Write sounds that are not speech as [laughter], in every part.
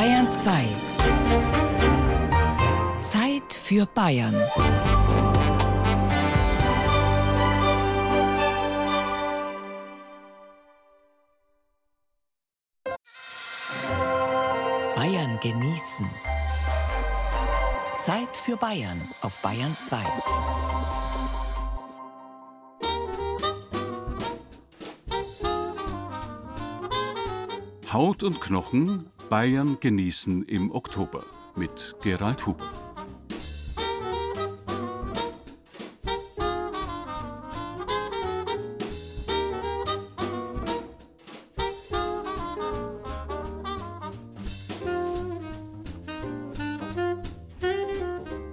Bayern 2. Zeit für Bayern. Bayern genießen. Zeit für Bayern auf Bayern 2. Haut und Knochen Bayern genießen im Oktober mit Gerald Huber.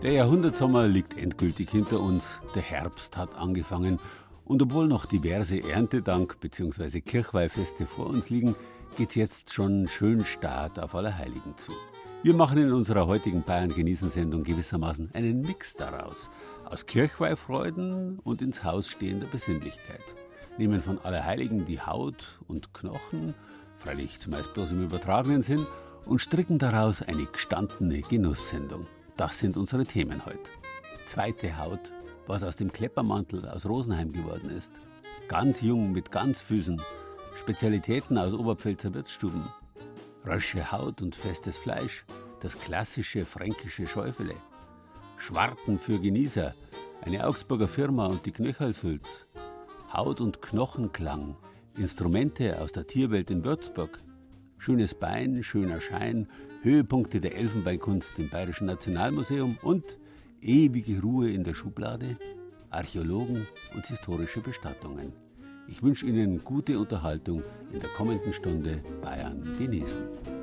Der Jahrhundertsommer liegt endgültig hinter uns, der Herbst hat angefangen und obwohl noch diverse Erntedank- bzw. Kirchweihfeste vor uns liegen, geht's jetzt schon schön Start auf Allerheiligen zu. Wir machen in unserer heutigen Bayern genießen Sendung gewissermaßen einen Mix daraus. Aus Kirchweihfreuden und ins Haus stehender Besinnlichkeit. Nehmen von Allerheiligen die Haut und Knochen, freilich zumeist bloß im übertragenen Sinn, und stricken daraus eine gestandene Genusssendung. Das sind unsere Themen heute. Zweite Haut, was aus dem Kleppermantel aus Rosenheim geworden ist. Ganz jung mit Ganzfüßen, Spezialitäten aus Oberpfälzer Wirtsstuben. Rösche Haut und festes Fleisch, das klassische fränkische Schäufele. Schwarten für Genießer, eine Augsburger Firma und die Knöchalsülz. Haut- und Knochenklang, Instrumente aus der Tierwelt in Würzburg. Schönes Bein, schöner Schein, Höhepunkte der Elfenbeinkunst im Bayerischen Nationalmuseum und ewige Ruhe in der Schublade, Archäologen und historische Bestattungen. Ich wünsche Ihnen gute Unterhaltung in der kommenden Stunde Bayern genießen.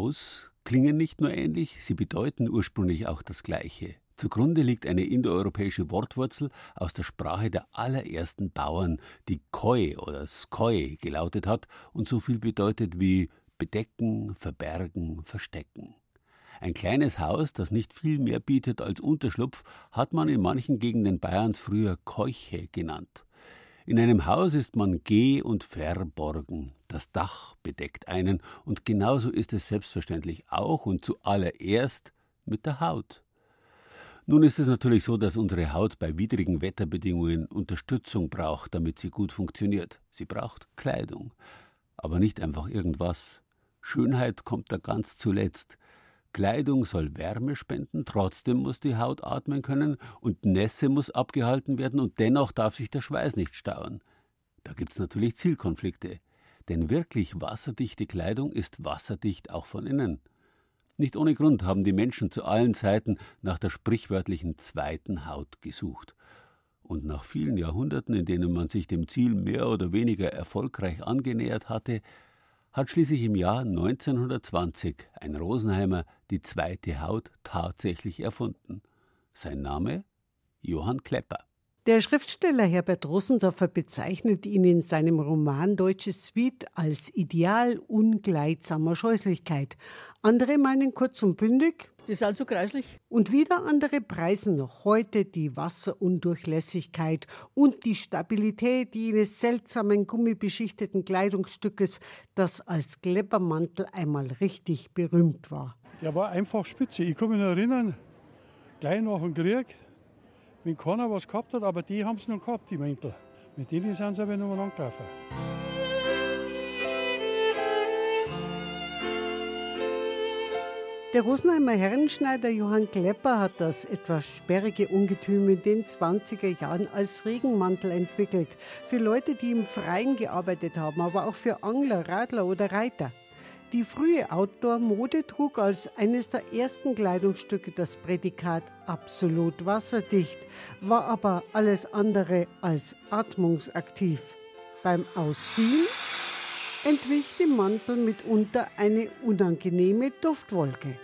Haus klingen nicht nur ähnlich, sie bedeuten ursprünglich auch das Gleiche. Zugrunde liegt eine indoeuropäische Wortwurzel aus der Sprache der allerersten Bauern, die Koi oder Skoi gelautet hat und so viel bedeutet wie bedecken, verbergen, verstecken. Ein kleines Haus, das nicht viel mehr bietet als Unterschlupf, hat man in manchen Gegenden Bayerns früher Keuche genannt. In einem Haus ist man geh- und verborgen. Das Dach bedeckt einen und genauso ist es selbstverständlich auch und zuallererst mit der Haut. Nun ist es natürlich so, dass unsere Haut bei widrigen Wetterbedingungen Unterstützung braucht, damit sie gut funktioniert. Sie braucht Kleidung. Aber nicht einfach irgendwas. Schönheit kommt da ganz zuletzt. Kleidung soll Wärme spenden, trotzdem muss die Haut atmen können und Nässe muss abgehalten werden und dennoch darf sich der Schweiß nicht stauen. Da gibt's natürlich Zielkonflikte. Denn wirklich wasserdichte Kleidung ist wasserdicht auch von innen. Nicht ohne Grund haben die Menschen zu allen Zeiten nach der sprichwörtlichen zweiten Haut gesucht. Und nach vielen Jahrhunderten, in denen man sich dem Ziel mehr oder weniger erfolgreich angenähert hatte, hat schließlich im Jahr 1920 ein Rosenheimer die zweite Haut tatsächlich erfunden. Sein Name? Johann Klepper. Der Schriftsteller Herbert Rosendorfer bezeichnet ihn in seinem Roman Deutsches Zwiet als Ideal ungleitsamer Scheußlichkeit. Andere meinen kurz und bündig. Die sind so kreislich. Und wieder andere preisen noch heute die Wasserundurchlässigkeit und die Stabilität jenes seltsamen gummibeschichteten Kleidungsstückes, das als Kleppermantel einmal richtig berühmt war. Der war einfach spitze. Ich kann mich noch erinnern, gleich nach dem Krieg, wenn keiner was gehabt hat, aber die haben es noch gehabt, die Mäntel. Mit denen sind sie aber noch mal angelaufen. Der Rosenheimer Herrenschneider Johann Klepper hat das etwas sperrige Ungetüm in den 20er Jahren als Regenmantel entwickelt. Für Leute, die im Freien gearbeitet haben, aber auch für Angler, Radler oder Reiter. Die frühe Outdoor-Mode trug als eines der ersten Kleidungsstücke das Prädikat absolut wasserdicht, war aber alles andere als atmungsaktiv. Beim Ausziehen entwich dem Mantel mitunter eine unangenehme Duftwolke.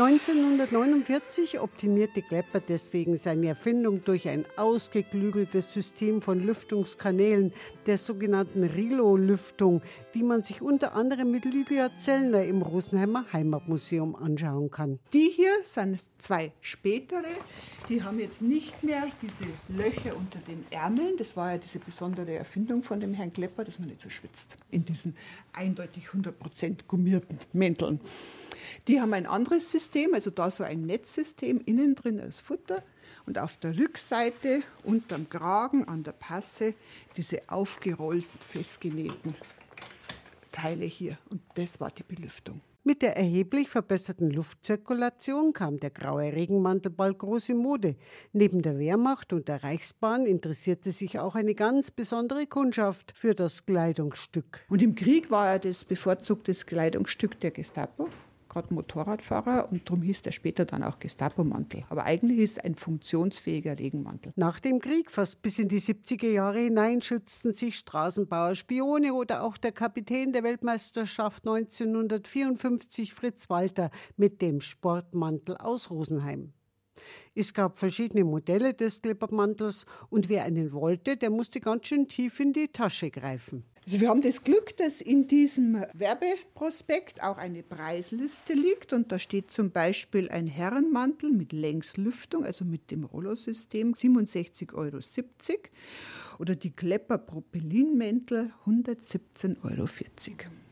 1949 optimierte Klepper deswegen seine Erfindung durch ein ausgeklügeltes System von Lüftungskanälen, der sogenannten Rilo-Lüftung, die man sich unter anderem mit Lydia Zellner im Rosenheimer Heimatmuseum anschauen kann. Die hier sind zwei spätere, die haben jetzt nicht mehr diese Löcher unter den Ärmeln. Das war ja diese besondere Erfindung von dem Herrn Klepper, dass man nicht so schwitzt in diesen eindeutig 100% gummierten Mänteln. Die haben ein anderes System, also da so ein Netzsystem, innen drin als Futter und auf der Rückseite unterm Kragen an der Passe diese aufgerollten, festgenähten Teile hier. Und das war die Belüftung. Mit der erheblich verbesserten Luftzirkulation kam der graue Regenmantel bald groß in Mode. Neben der Wehrmacht und der Reichsbahn interessierte sich auch eine ganz besondere Kundschaft für das Kleidungsstück. Und im Krieg war er das bevorzugte Kleidungsstück der Gestapo gerade Motorradfahrer und darum hieß der später dann auch Gestapo-Mantel. Aber eigentlich ist es ein funktionsfähiger Regenmantel. Nach dem Krieg, fast bis in die 70er Jahre hinein, schützten sich Straßenbauer Spione oder auch der Kapitän der Weltmeisterschaft 1954 Fritz Walter mit dem Sportmantel aus Rosenheim. Es gab verschiedene Modelle des Klippermantels und wer einen wollte, der musste ganz schön tief in die Tasche greifen. Also wir haben das Glück, dass in diesem Werbeprospekt auch eine Preisliste liegt und da steht zum Beispiel ein Herrenmantel mit Längslüftung, also mit dem Rollosystem, 67,70 Euro oder die Klepper Propellinmäntel 117,40 Euro.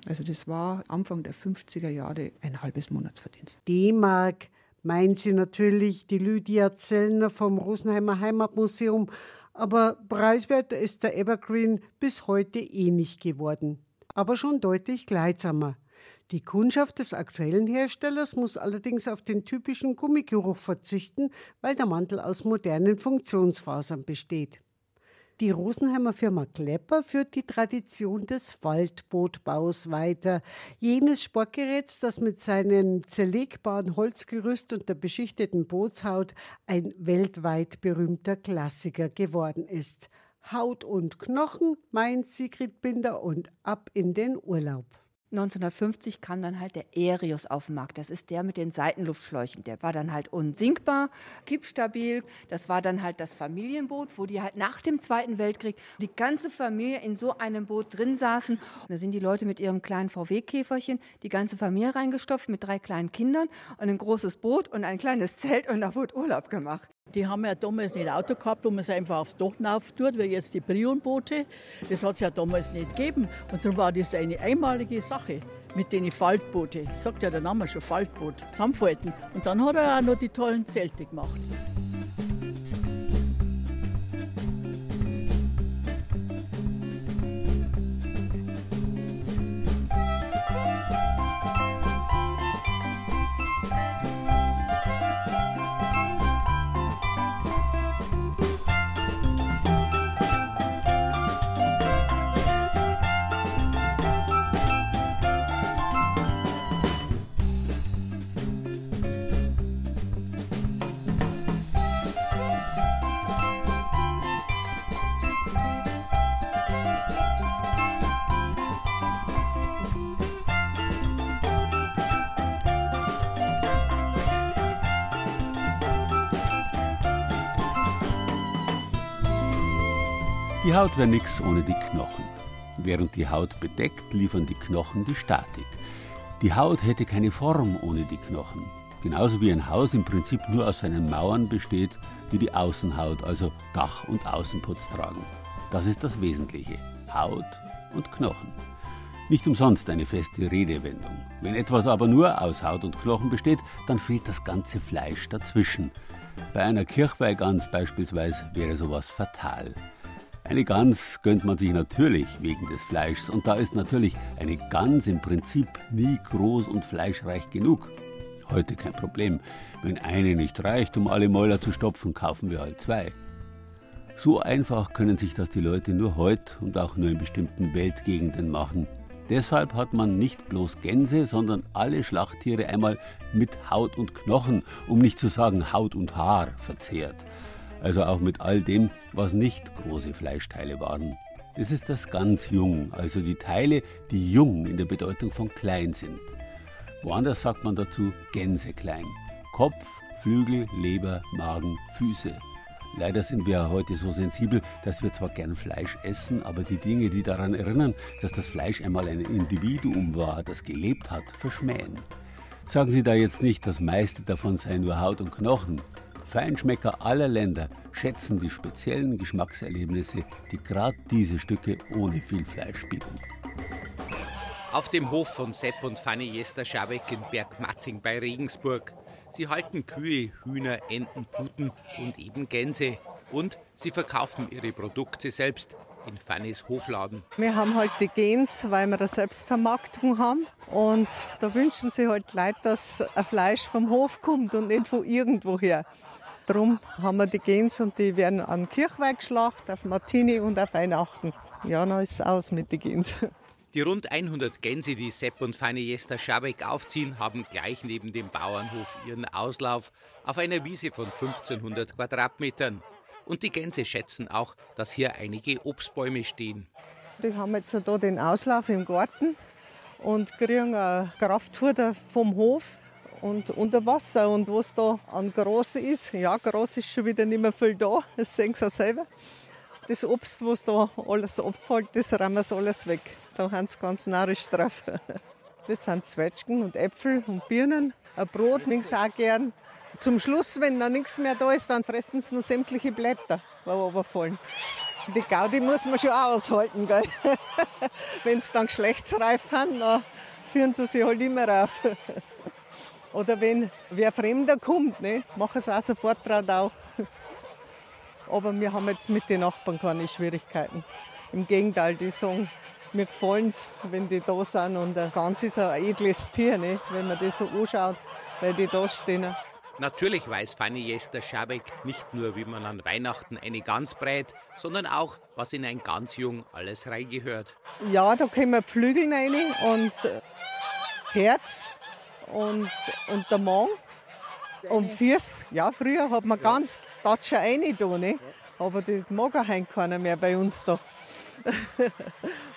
Also das war Anfang der 50er Jahre ein halbes Monatsverdienst. D-Mark meint sie natürlich die Lydia Zellner vom Rosenheimer Heimatmuseum aber preiswerter ist der Evergreen bis heute eh nicht geworden. Aber schon deutlich gleitsamer. Die Kundschaft des aktuellen Herstellers muss allerdings auf den typischen Gummigeruch verzichten, weil der Mantel aus modernen Funktionsfasern besteht. Die Rosenheimer Firma Klepper führt die Tradition des Faltbootbaus weiter. Jenes Sportgeräts, das mit seinem zerlegbaren Holzgerüst und der beschichteten Bootshaut ein weltweit berühmter Klassiker geworden ist. Haut und Knochen, meint Sigrid Binder und ab in den Urlaub. 1950 kam dann halt der Aerius auf den Markt. Das ist der mit den Seitenluftschläuchen. Der war dann halt unsinkbar, kippstabil. Das war dann halt das Familienboot, wo die halt nach dem Zweiten Weltkrieg die ganze Familie in so einem Boot drin saßen. Und da sind die Leute mit ihrem kleinen VW-Käferchen, die ganze Familie reingestopft mit drei kleinen Kindern und ein großes Boot und ein kleines Zelt und da wurde Urlaub gemacht. Die haben ja damals nicht Auto gehabt, wo man es einfach aufs Dach tut, wie jetzt die Brion-Boote. Das hat es ja damals nicht gegeben. Und darum war das eine einmalige Sache mit den Faltbooten. Sagt ja der Name schon, Faltboot, zusammenfalten. Und dann hat er auch noch die tollen Zelte gemacht. Die Haut wäre nichts ohne die Knochen. Während die Haut bedeckt, liefern die Knochen die Statik. Die Haut hätte keine Form ohne die Knochen. Genauso wie ein Haus im Prinzip nur aus seinen Mauern besteht, die die Außenhaut, also Dach und Außenputz tragen. Das ist das Wesentliche. Haut und Knochen. Nicht umsonst eine feste Redewendung. Wenn etwas aber nur aus Haut und Knochen besteht, dann fehlt das ganze Fleisch dazwischen. Bei einer Kirchweihgans beispielsweise wäre sowas fatal. Eine Gans gönnt man sich natürlich wegen des Fleischs und da ist natürlich eine Gans im Prinzip nie groß und fleischreich genug. Heute kein Problem. Wenn eine nicht reicht, um alle Mäuler zu stopfen, kaufen wir halt zwei. So einfach können sich das die Leute nur heute und auch nur in bestimmten Weltgegenden machen. Deshalb hat man nicht bloß Gänse, sondern alle Schlachttiere einmal mit Haut und Knochen, um nicht zu sagen Haut und Haar, verzehrt also auch mit all dem, was nicht große Fleischteile waren. Das ist das ganz Jung, also die Teile, die jung in der Bedeutung von klein sind. Woanders sagt man dazu Gänseklein. Kopf, Flügel, Leber, Magen, Füße. Leider sind wir heute so sensibel, dass wir zwar gern Fleisch essen, aber die Dinge, die daran erinnern, dass das Fleisch einmal ein Individuum war, das gelebt hat, verschmähen. Sagen Sie da jetzt nicht, das meiste davon sei nur Haut und Knochen. Feinschmecker aller Länder schätzen die speziellen Geschmackserlebnisse, die gerade diese Stücke ohne viel Fleisch bieten. Auf dem Hof von Sepp und Fanny Jester Schabeck in Bergmatting bei Regensburg. Sie halten Kühe, Hühner, Enten, Puten und eben Gänse. Und sie verkaufen ihre Produkte selbst in Fannys Hofladen. Wir haben halt die Gens, weil wir eine Selbstvermarktung haben. Und da wünschen sie halt Leute, dass ein Fleisch vom Hof kommt und nicht von irgendwoher. Darum haben wir die Gens und die werden am Kirchweih geschlacht, auf Martini und auf Weihnachten. Ja, dann ist es aus mit den Gens. Die rund 100 Gänse, die Sepp und Fanny Jester Schabeck aufziehen, haben gleich neben dem Bauernhof ihren Auslauf auf einer Wiese von 1500 Quadratmetern. Und die Gänse schätzen auch, dass hier einige Obstbäume stehen. Die haben jetzt da den Auslauf im Garten und kriegen ein Kraftfutter vom Hof und unter Wasser. Und was da an Gras ist, ja, Gras ist schon wieder nicht mehr viel da, das sehen Sie auch selber. Das Obst, was da alles abfällt, das räumen sie alles weg. Da haben sie ganz narrisch drauf. [laughs] Das sind Zwetschgen und Äpfel und Birnen. Ein Brot mögen sie auch gern. Zum Schluss, wenn dann nichts mehr da ist, dann fressen sie nur sämtliche Blätter, die runterfallen. Die Gaudi muss man schon auch aushalten. [laughs] wenn sie dann geschlechtsreif haben, dann führen sie sich halt immer rauf. [laughs] Oder wenn wer Fremder kommt, ne, machen sie auch sofort drauf. [laughs] Aber wir haben jetzt mit den Nachbarn keine Schwierigkeiten. Im Gegenteil, die sagen, mir gefallen es, wenn die da sind. Und ein Gans ist ein edles Tier, ne, wenn man das so anschaut, weil die da stehen. Natürlich weiß Fanny Jester Schabeck nicht nur, wie man an Weihnachten eine Gans brät, sondern auch, was in ein Gansjung alles reingehört. Ja, da kommen Flügel rein und Herz, und, und der Mann. Und Fürs, ja, früher hat man ganz Tatscher rein da, ne? aber das mag auch keiner mehr bei uns da. [laughs]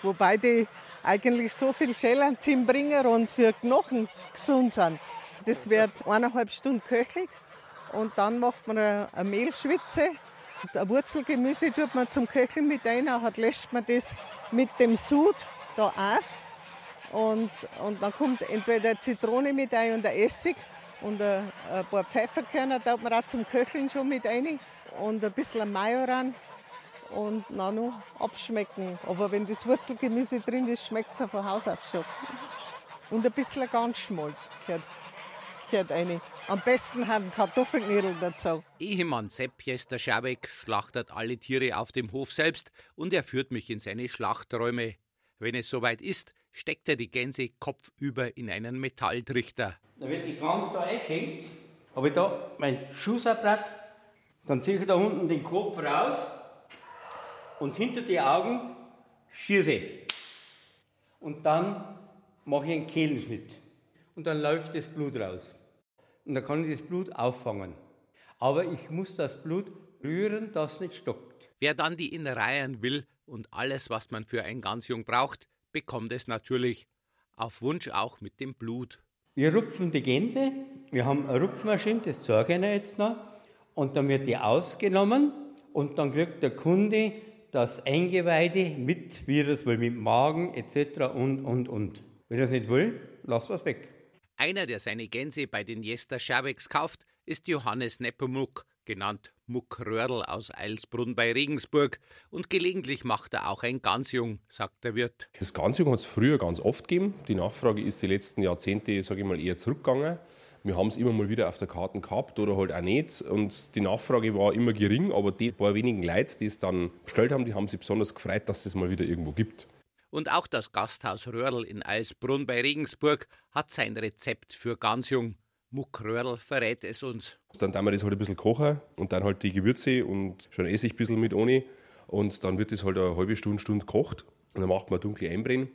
Wobei die eigentlich so viel Schellen bringen und für Knochen gesund sind. Das wird eineinhalb Stunden köchelt und dann macht man eine, Mehlschwitze. Ein Wurzelgemüse tut man zum Köcheln mit rein, dann lässt man das mit dem Sud da auf und, und dann kommt entweder Zitrone mit ein und ein Essig und ein, ein paar Pfefferkörner, da hat man auch zum Köcheln schon mit rein und ein bisschen Majoran und dann noch abschmecken. Aber wenn das Wurzelgemüse drin ist, schmeckt es von Haus auf schon. Und ein bisschen Ganzschmalz gehört, gehört rein. Am besten haben Kartoffelknödel dazu. Ehemann Sepp Jester Schabeck schlachtet alle Tiere auf dem Hof selbst und er führt mich in seine Schlachträume. Wenn es soweit ist, steckt er die Gänse kopfüber in einen Metalltrichter. Da wird die Gans da eingehängt, habe ich da mein Schuhsabblatt, dann ziehe ich da unten den Kopf raus und hinter die Augen schieße. Und dann mache ich einen Kehlenschnitt. Und dann läuft das Blut raus. Und dann kann ich das Blut auffangen. Aber ich muss das Blut rühren, dass es nicht stockt. Wer dann die Innereien will und alles, was man für ein Gansjung braucht, bekommt es natürlich auf Wunsch auch mit dem Blut. Wir rupfen die Gänse, wir haben eine Rupfmaschine, das zeige ich Ihnen jetzt noch, und dann wird die ausgenommen und dann kriegt der Kunde das Eingeweide mit, wie er das will, mit Magen etc. und, und, und. Wenn er es nicht will, lass was weg. Einer, der seine Gänse bei den Jester Scherbecks kauft, ist Johannes Nepomuk, genannt Muckröhrl aus Eilsbrunn bei Regensburg. Und gelegentlich macht er auch ein Gansjung, sagt der Wirt. Das Gansjung hat es früher ganz oft gegeben. Die Nachfrage ist die letzten Jahrzehnte, sage ich mal, eher zurückgegangen. Wir haben es immer mal wieder auf der Karte gehabt oder halt auch nicht. Und die Nachfrage war immer gering, aber die paar wenigen Leute, die es dann bestellt haben, die haben sich besonders gefreut, dass es mal wieder irgendwo gibt. Und auch das Gasthaus Röhrl in Eilsbrunn bei Regensburg hat sein Rezept für Gansjung. Muckröhrl verrät es uns. Dann tun wir das halt ein bisschen kochen und dann halt die Gewürze und schon Essig ein bisschen mit ohne. Und dann wird das halt eine halbe Stunde, Stunde gekocht. Und dann macht man dunkle Einbrennen,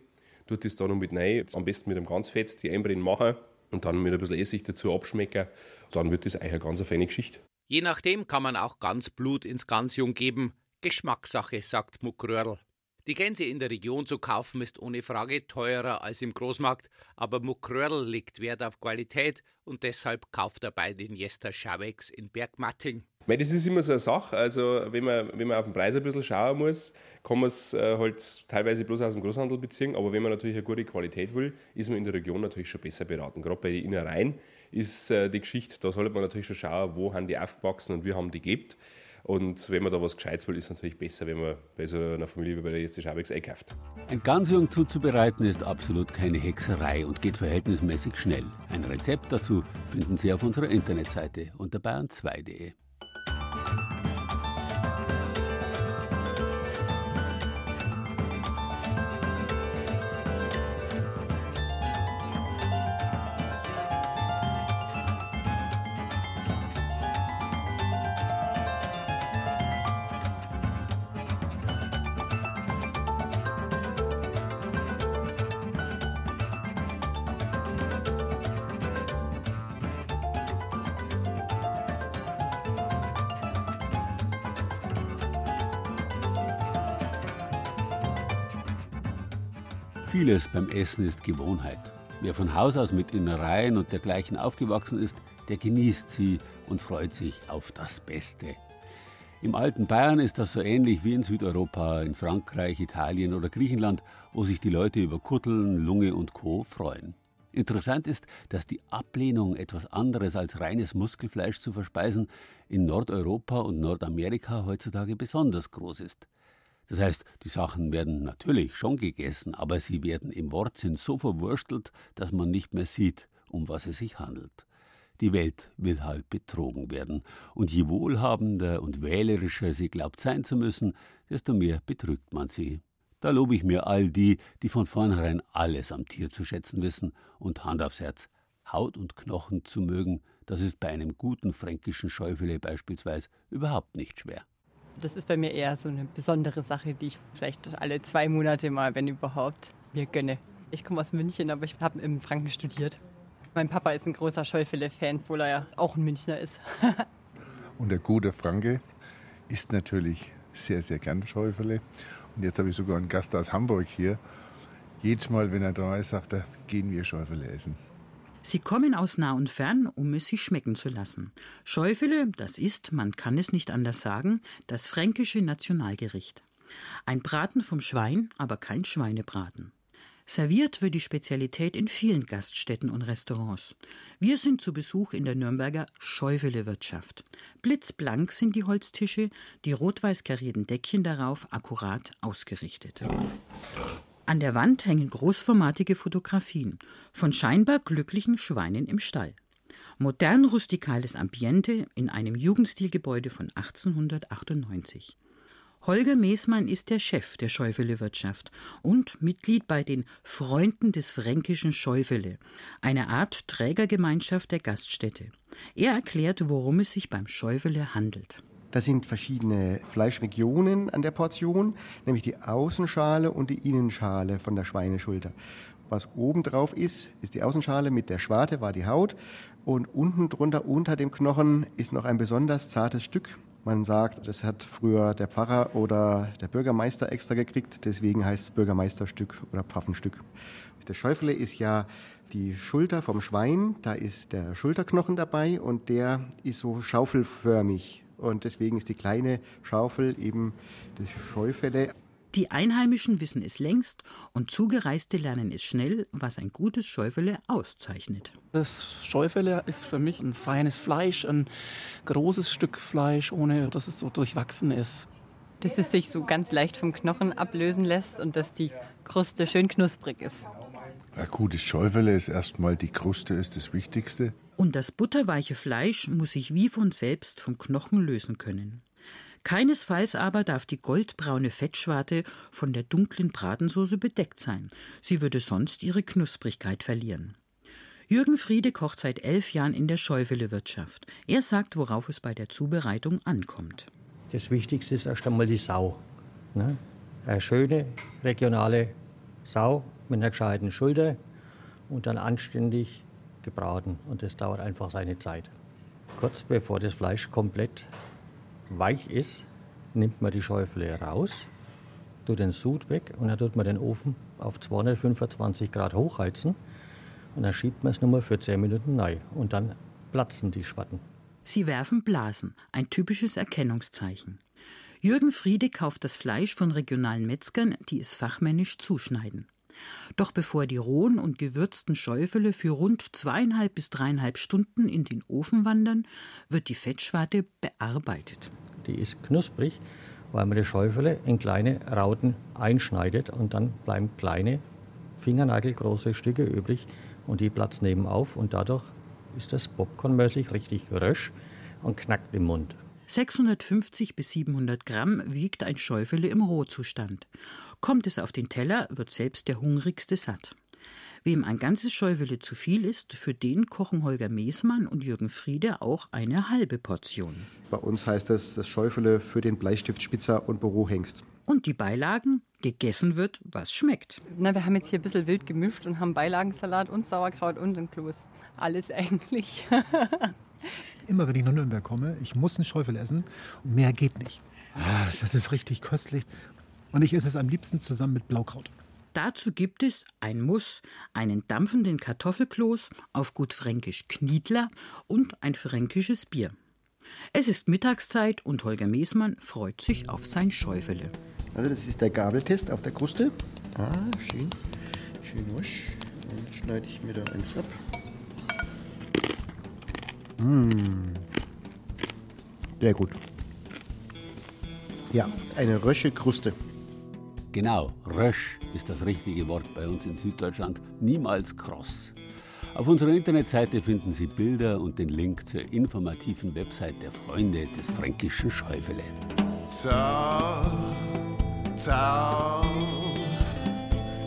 tut das dann noch mit rein, am besten mit einem Ganzfett die Einbrennen machen und dann mit ein bisschen Essig dazu abschmecken. Dann wird das eigentlich eine ganz feine Geschichte. Je nachdem kann man auch ganz Blut ins Gansjung geben. Geschmackssache, sagt Muckröhrl. Die Gänse in der Region zu kaufen ist ohne Frage teurer als im Großmarkt, aber Muckröhrl legt Wert auf Qualität und deshalb kauft er bei den Jester Schauwegs in Bergmatting. Das ist immer so eine Sache. Also, wenn man, wenn man auf den Preis ein bisschen schauen muss, kann man es äh, halt teilweise bloß aus dem Großhandel beziehen. Aber wenn man natürlich eine gute Qualität will, ist man in der Region natürlich schon besser beraten. Gerade bei den Innereien ist äh, die Geschichte, da sollte man natürlich schon schauen, wo haben die aufgewachsen und wie haben die gelebt. Und wenn man da was Gescheites will, ist es natürlich besser, wenn man bei so einer Familie wie bei der Jeste Schabex einkauft. Ein Gansjung zuzubereiten ist absolut keine Hexerei und geht verhältnismäßig schnell. Ein Rezept dazu finden Sie auf unserer Internetseite unter bayern2.de. Vieles beim Essen ist Gewohnheit. Wer von Haus aus mit Innereien und dergleichen aufgewachsen ist, der genießt sie und freut sich auf das Beste. Im alten Bayern ist das so ähnlich wie in Südeuropa, in Frankreich, Italien oder Griechenland, wo sich die Leute über Kutteln, Lunge und Co. freuen. Interessant ist, dass die Ablehnung, etwas anderes als reines Muskelfleisch zu verspeisen, in Nordeuropa und Nordamerika heutzutage besonders groß ist. Das heißt, die Sachen werden natürlich schon gegessen, aber sie werden im Wortsinn so verwurstelt, dass man nicht mehr sieht, um was es sich handelt. Die Welt will halt betrogen werden, und je wohlhabender und wählerischer sie glaubt sein zu müssen, desto mehr betrügt man sie. Da lobe ich mir all die, die von vornherein alles am Tier zu schätzen wissen und Hand aufs Herz, Haut und Knochen zu mögen, das ist bei einem guten fränkischen Schäufele beispielsweise überhaupt nicht schwer. Das ist bei mir eher so eine besondere Sache, die ich vielleicht alle zwei Monate mal, wenn überhaupt, mir gönne. Ich komme aus München, aber ich habe im Franken studiert. Mein Papa ist ein großer Scheufele-Fan, obwohl er ja auch ein Münchner ist. [laughs] Und der gute Franke isst natürlich sehr, sehr gern Scheufele. Und jetzt habe ich sogar einen Gast aus Hamburg hier. Jedes Mal, wenn er da ist, sagt er, gehen wir Scheufele essen. Sie kommen aus nah und fern, um es sich schmecken zu lassen. Schäufele, das ist, man kann es nicht anders sagen, das fränkische Nationalgericht. Ein Braten vom Schwein, aber kein Schweinebraten. Serviert wird die Spezialität in vielen Gaststätten und Restaurants. Wir sind zu Besuch in der Nürnberger Schäufele-Wirtschaft. Blitzblank sind die Holztische, die rot-weiß karierten Deckchen darauf akkurat ausgerichtet. An der Wand hängen großformatige Fotografien von scheinbar glücklichen Schweinen im Stall. Modern rustikales Ambiente in einem Jugendstilgebäude von 1898. Holger Meesmann ist der Chef der Schäufele-Wirtschaft und Mitglied bei den Freunden des fränkischen Schäufele, eine Art Trägergemeinschaft der Gaststätte. Er erklärt, worum es sich beim Schäufele handelt. Da sind verschiedene Fleischregionen an der Portion, nämlich die Außenschale und die Innenschale von der Schweineschulter. Was oben drauf ist, ist die Außenschale mit der Schwarte, war die Haut. Und unten drunter, unter dem Knochen, ist noch ein besonders zartes Stück. Man sagt, das hat früher der Pfarrer oder der Bürgermeister extra gekriegt, deswegen heißt es Bürgermeisterstück oder Pfaffenstück. Das Schäufele ist ja die Schulter vom Schwein, da ist der Schulterknochen dabei und der ist so schaufelförmig und deswegen ist die kleine Schaufel eben das Scheufele. Die Einheimischen wissen es längst und Zugereiste lernen es schnell, was ein gutes Schäufele auszeichnet. Das Schäufele ist für mich ein feines Fleisch, ein großes Stück Fleisch, ohne dass es so durchwachsen ist. Dass es sich so ganz leicht vom Knochen ablösen lässt und dass die Kruste schön knusprig ist. Ein gutes Schäufele ist erstmal die Kruste ist das Wichtigste. Und das butterweiche Fleisch muss sich wie von selbst vom Knochen lösen können. Keinesfalls aber darf die goldbraune Fettschwarte von der dunklen Bratensoße bedeckt sein. Sie würde sonst ihre Knusprigkeit verlieren. Jürgen Friede kocht seit elf Jahren in der Schäufele-Wirtschaft. Er sagt, worauf es bei der Zubereitung ankommt. Das Wichtigste ist erst einmal die Sau. Ne? Eine schöne regionale Sau mit einer gescheiten Schulter und dann anständig gebraten. Und das dauert einfach seine Zeit. Kurz bevor das Fleisch komplett weich ist, nimmt man die Schäufele raus, tut den Sud weg und dann tut man den Ofen auf 225 Grad hochheizen und dann schiebt man es nochmal für 10 Minuten rein und dann platzen die Schwatten. Sie werfen Blasen, ein typisches Erkennungszeichen. Jürgen Friede kauft das Fleisch von regionalen Metzgern, die es fachmännisch zuschneiden. Doch bevor die rohen und gewürzten Schäufele für rund zweieinhalb bis dreieinhalb Stunden in den Ofen wandern, wird die Fettschwarte bearbeitet. Die ist knusprig, weil man die Schäufele in kleine Rauten einschneidet und dann bleiben kleine, fingernagelgroße Stücke übrig und die platzen eben auf und dadurch ist das popcornmäßig richtig rösch und knackt im Mund. 650 bis 700 Gramm wiegt ein Schäufele im Rohzustand. Kommt es auf den Teller, wird selbst der Hungrigste satt. Wem ein ganzes Schäufele zu viel ist, für den kochen Holger Meesmann und Jürgen Friede auch eine halbe Portion. Bei uns heißt das das Schäufele für den Bleistift Spitzer und Bürohengst. Und die Beilagen? Gegessen wird, was schmeckt. Na, wir haben jetzt hier ein bisschen wild gemischt und haben Beilagensalat und Sauerkraut und ein Kloß. Alles eigentlich. [laughs] Immer wenn ich nach Nürnberg komme, ich muss einen Schäufel essen. Mehr geht nicht. Ah, das ist richtig köstlich. Und ich esse es am liebsten zusammen mit Blaukraut. Dazu gibt es ein Muss, einen dampfenden Kartoffelkloß, auf gut fränkisch Kniedler und ein fränkisches Bier. Es ist Mittagszeit und Holger Meesmann freut sich auf sein Schäufele. Also das ist der Gabeltest auf der Kruste. Ah, schön. Schön wasch. Dann schneide ich mir da eins ab. Mmh. Sehr gut. Ja, eine rösche Kruste. Genau, rösch ist das richtige Wort bei uns in Süddeutschland, niemals kross. Auf unserer Internetseite finden Sie Bilder und den Link zur informativen Website der Freunde des fränkischen Schäufele. Zau, Zau,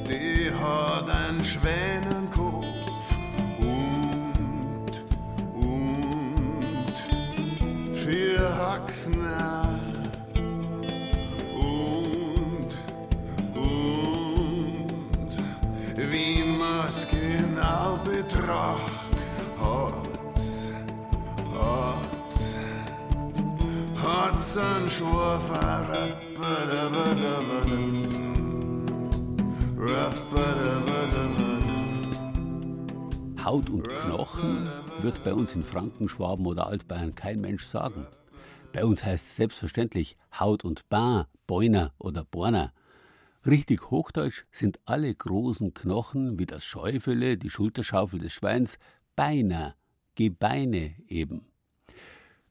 die hat einen Schwänenkopf und, und vier Haxen Schwurfer Haut und Knochen wird bei uns in Franken, Schwaben oder Altbayern kein Mensch sagen. Bei uns heißt es selbstverständlich Haut und Bein, Beuner oder Borner. Richtig hochdeutsch sind alle großen Knochen wie das Schäufele, die Schulterschaufel des Schweins, Beiner, Gebeine eben.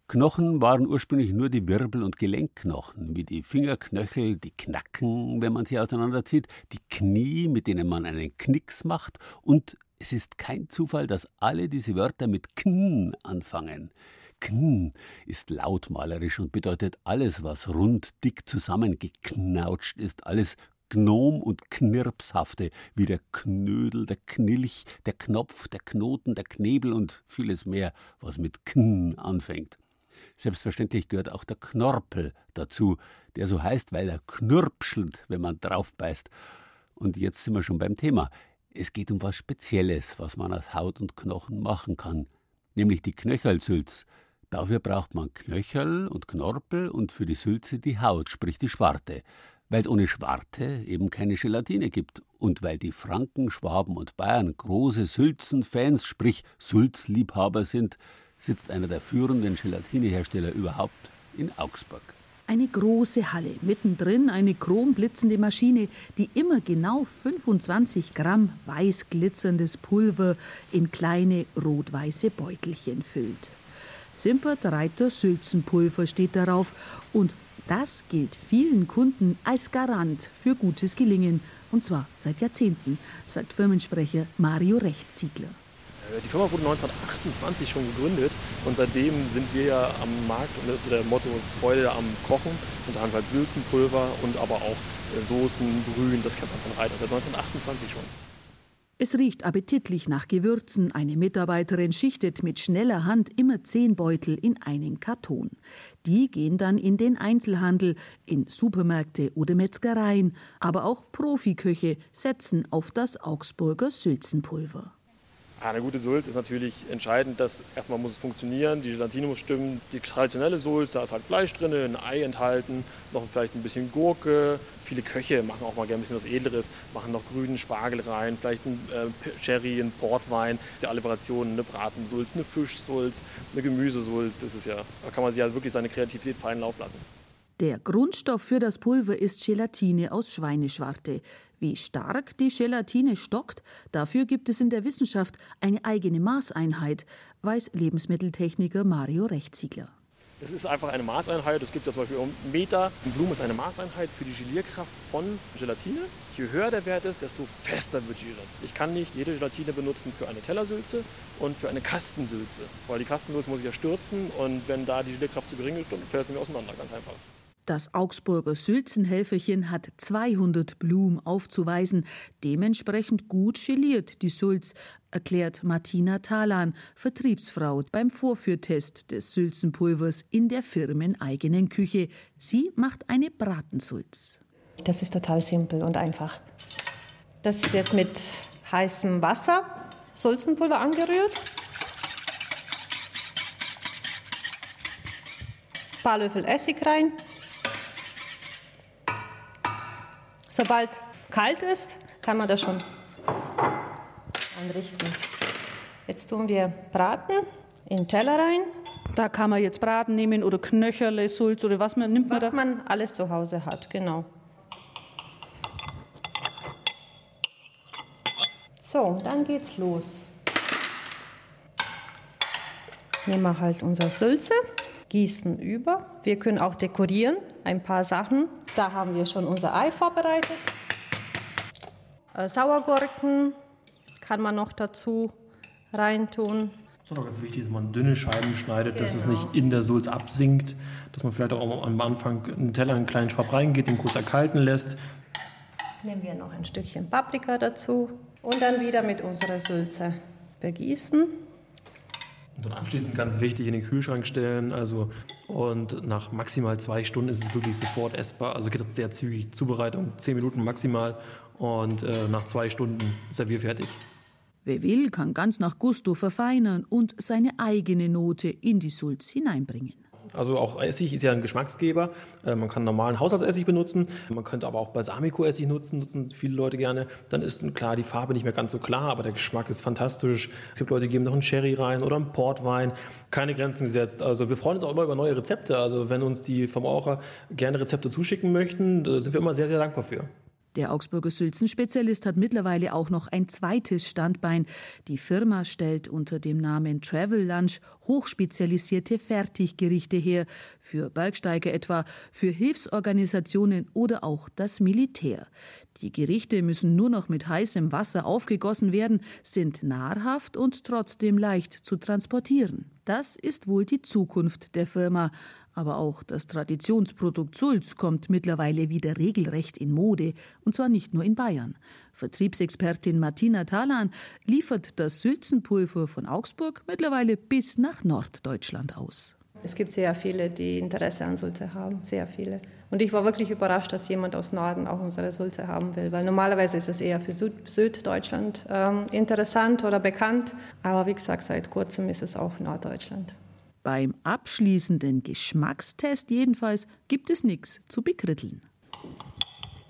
Knochen waren ursprünglich nur die Wirbel- und Gelenkknochen, wie die Fingerknöchel, die Knacken, wenn man sie auseinanderzieht, die Knie, mit denen man einen Knicks macht, und es ist kein Zufall, dass alle diese Wörter mit Kn anfangen. Kn ist lautmalerisch und bedeutet alles, was rund, dick zusammengeknautscht ist, alles Gnom- und Knirpshafte, wie der Knödel, der Knilch, der Knopf, der Knoten, der Knebel und vieles mehr, was mit Kn anfängt. Selbstverständlich gehört auch der Knorpel dazu, der so heißt, weil er knurpschelt, wenn man drauf beißt. Und jetzt sind wir schon beim Thema. Es geht um was Spezielles, was man aus Haut und Knochen machen kann, nämlich die Knöchelsülz. Dafür braucht man Knöchel und Knorpel und für die Sülze die Haut, sprich die Schwarte, weil es ohne Schwarte eben keine Gelatine gibt und weil die Franken, Schwaben und Bayern große Sülzen-Fans, sprich Sülzliebhaber sind, sitzt einer der führenden Gelatinehersteller überhaupt in Augsburg. Eine große Halle, mittendrin eine chromblitzende Maschine, die immer genau 25 Gramm weiß glitzerndes Pulver in kleine rot-weiße Beutelchen füllt. Simpert Reiter Sülzenpulver steht darauf und das gilt vielen Kunden als Garant für gutes Gelingen und zwar seit Jahrzehnten, sagt Firmensprecher Mario Rechtsziegler. Äh, die Firma wurde 1928 schon gegründet und seitdem sind wir ja am Markt unter dem Motto Freude am Kochen. Unter anderem halt Sülzenpulver und aber auch äh, Soßen, Brühen, das kennt man von Reiter seit 1928 schon. Es riecht appetitlich nach Gewürzen. Eine Mitarbeiterin schichtet mit schneller Hand immer zehn Beutel in einen Karton. Die gehen dann in den Einzelhandel, in Supermärkte oder Metzgereien. Aber auch Profiköche setzen auf das Augsburger Sülzenpulver. Eine gute Sulz ist natürlich entscheidend, dass erstmal muss es funktionieren, die Gelatine muss stimmen. Die traditionelle Sulz, da ist halt Fleisch drin, ein Ei enthalten, noch vielleicht ein bisschen Gurke. Viele Köche machen auch mal gerne ein bisschen was Edleres, machen noch grünen Spargel rein, vielleicht ein äh, ein Portwein, die alle Variationen, eine Bratensulz, eine Fischsulz, eine Gemüsesulz. Das ist ja, da kann man sich halt wirklich seine Kreativität feinen Lauf lassen. Der Grundstoff für das Pulver ist Gelatine aus Schweineschwarte. Wie stark die Gelatine stockt, dafür gibt es in der Wissenschaft eine eigene Maßeinheit, weiß Lebensmitteltechniker Mario Rechtsziegler. Das ist einfach eine Maßeinheit. Es gibt ja zum Beispiel einen Meter. Ein Blumen ist eine Maßeinheit für die Gelierkraft von Gelatine. Je höher der Wert ist, desto fester wird Gelat. Ich kann nicht jede Gelatine benutzen für eine Tellersülze und für eine Kastensülze. Weil die Kastensülze muss ich ja stürzen und wenn da die Gelierkraft zu gering ist, dann fällt sie mir auseinander, ganz einfach. Das Augsburger Sülzenhelferchen hat 200 Blumen aufzuweisen. Dementsprechend gut geliert die Sulz, erklärt Martina Talan, Vertriebsfrau beim Vorführtest des Sülzenpulvers in der firmeneigenen Küche. Sie macht eine Bratensulz. Das ist total simpel und einfach. Das ist jetzt mit heißem Wasser, Sulzenpulver angerührt. Ein paar Löffel Essig rein. Sobald kalt ist, kann man das schon anrichten. Jetzt tun wir Braten in den Teller rein. Da kann man jetzt Braten nehmen oder Knöcherle, Sulz oder was man nimmt man was da? man alles zu Hause hat, genau. So, dann geht's los. Nehmen wir halt unser Sülze, gießen über. Wir können auch dekorieren, ein paar Sachen. Da haben wir schon unser Ei vorbereitet. Äh, Sauergurken kann man noch dazu reintun. Es ist auch ganz wichtig, dass man dünne Scheiben schneidet, genau. dass es Genau. nicht in der Sulz absinkt, dass man vielleicht auch am Anfang einen Teller, einen kleinen Schwapp reingeht, den kurz erkalten lässt. Nehmen wir noch ein Stückchen Paprika dazu und dann wieder mit unserer Sülze begießen. Und dann anschließend ganz wichtig in den Kühlschrank stellen. Also, und nach maximal zwei Stunden ist es wirklich sofort essbar. Also geht das sehr zügig. Zubereitung zehn Minuten maximal und äh, nach zwei Stunden servierfertig. Wer will, kann ganz nach Gusto verfeinern und seine eigene Note in die Sulz hineinbringen. Also auch Essig ist ja ein Geschmacksgeber. Äh, Man kann normalen Haushaltsessig benutzen. Man könnte aber auch Balsamico-Essig nutzen, nutzen viele Leute gerne. Dann ist klar die Farbe nicht mehr ganz so klar, aber der Geschmack ist fantastisch. Es gibt Leute, die geben noch einen Sherry rein oder einen Portwein. Keine Grenzen gesetzt. Also wir freuen uns auch immer über neue Rezepte. Also wenn uns die Verbraucher gerne Rezepte zuschicken möchten, da sind wir immer sehr, sehr dankbar für. Der Augsburger Sülzen-Spezialist hat mittlerweile auch noch ein zweites Standbein. Die Firma stellt unter dem Namen Travel Lunch hochspezialisierte Fertiggerichte her, für Bergsteiger etwa, für Hilfsorganisationen oder auch das Militär. Die Gerichte müssen nur noch mit heißem Wasser aufgegossen werden, sind nahrhaft und trotzdem leicht zu transportieren. Das ist wohl die Zukunft der Firma. Aber auch das Traditionsprodukt Sulz kommt mittlerweile wieder regelrecht in Mode, und zwar nicht nur in Bayern. Vertriebsexpertin Martina Talan liefert das Sülzenpulver von Augsburg mittlerweile bis nach Norddeutschland aus. Es gibt sehr viele, die Interesse an Sulze haben, sehr viele. Und ich war wirklich überrascht, dass jemand aus Norden auch unsere Sulze haben will, weil normalerweise ist es eher für Süd Süddeutschland ähm, interessant oder bekannt. Aber wie gesagt, seit kurzem ist es auch Norddeutschland. Beim abschließenden Geschmackstest jedenfalls gibt es nichts zu bekritteln.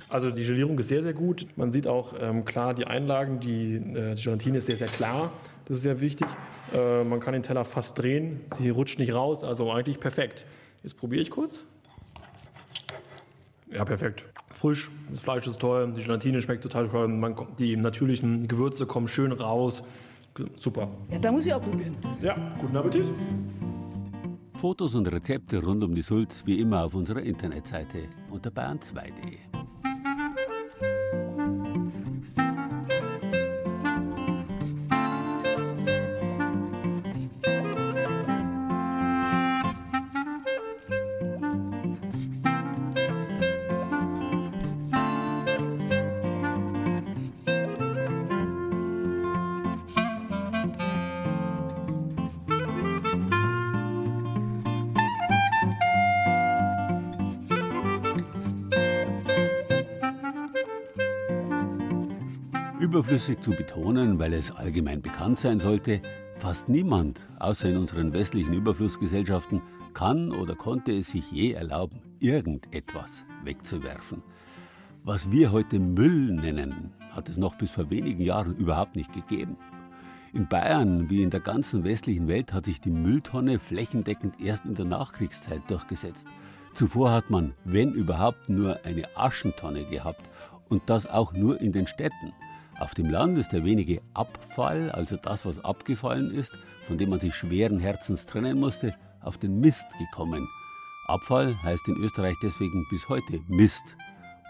Also die Gelierung ist sehr, sehr gut. Man sieht auch ähm, klar die Einlagen. Die, äh, die Gelatine ist sehr, sehr klar. Das ist sehr wichtig. Äh, man kann den Teller fast drehen. Sie rutscht nicht raus. Also eigentlich perfekt. Jetzt probiere ich kurz. Ja, perfekt. Frisch, das Fleisch ist toll, die Gelatine schmeckt total toll, man, die natürlichen Gewürze kommen schön raus. Super. Ja, da muss ich auch probieren. Ja, guten Appetit. Fotos und Rezepte rund um die Sulz wie immer auf unserer Internetseite unter bayern2.de. Überflüssig zu betonen, weil es allgemein bekannt sein sollte, fast niemand, außer in unseren westlichen Überflussgesellschaften, kann oder konnte es sich je erlauben, irgendetwas wegzuwerfen. Was wir heute Müll nennen, hat es noch bis vor wenigen Jahren überhaupt nicht gegeben. In Bayern wie in der ganzen westlichen Welt hat sich die Mülltonne flächendeckend erst in der Nachkriegszeit durchgesetzt. Zuvor hat man, wenn überhaupt, nur eine Aschentonne gehabt und das auch nur in den Städten. Auf dem Land ist der wenige Abfall, also das, was abgefallen ist, von dem man sich schweren Herzens trennen musste, auf den Mist gekommen. Abfall heißt in Österreich deswegen bis heute Mist.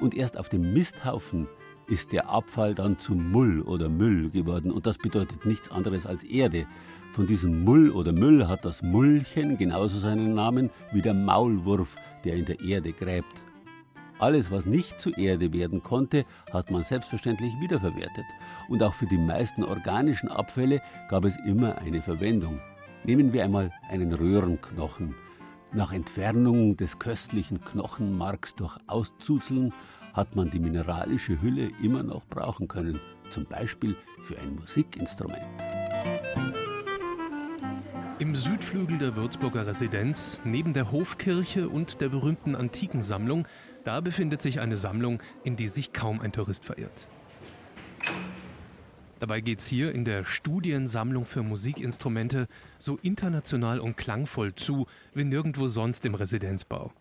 Und erst auf dem Misthaufen ist der Abfall dann zu Mull oder Müll geworden. Und das bedeutet nichts anderes als Erde. Von diesem Mull oder Müll hat das Mullchen genauso seinen Namen wie der Maulwurf, der in der Erde gräbt. Alles, was nicht zu Erde werden konnte, hat man selbstverständlich wiederverwertet. Und auch für die meisten organischen Abfälle gab es immer eine Verwendung. Nehmen wir einmal einen Röhrenknochen. Nach Entfernung des köstlichen Knochenmarks durch Auszuzeln hat man die mineralische Hülle immer noch brauchen können, zum Beispiel für ein Musikinstrument. Im Südflügel der Würzburger Residenz, neben der Hofkirche und der berühmten Antikensammlung, da befindet sich eine Sammlung, in die sich kaum ein Tourist verirrt. Dabei geht's hier in der Studiensammlung für Musikinstrumente so international und klangvoll zu wie nirgendwo sonst im Residenzbau.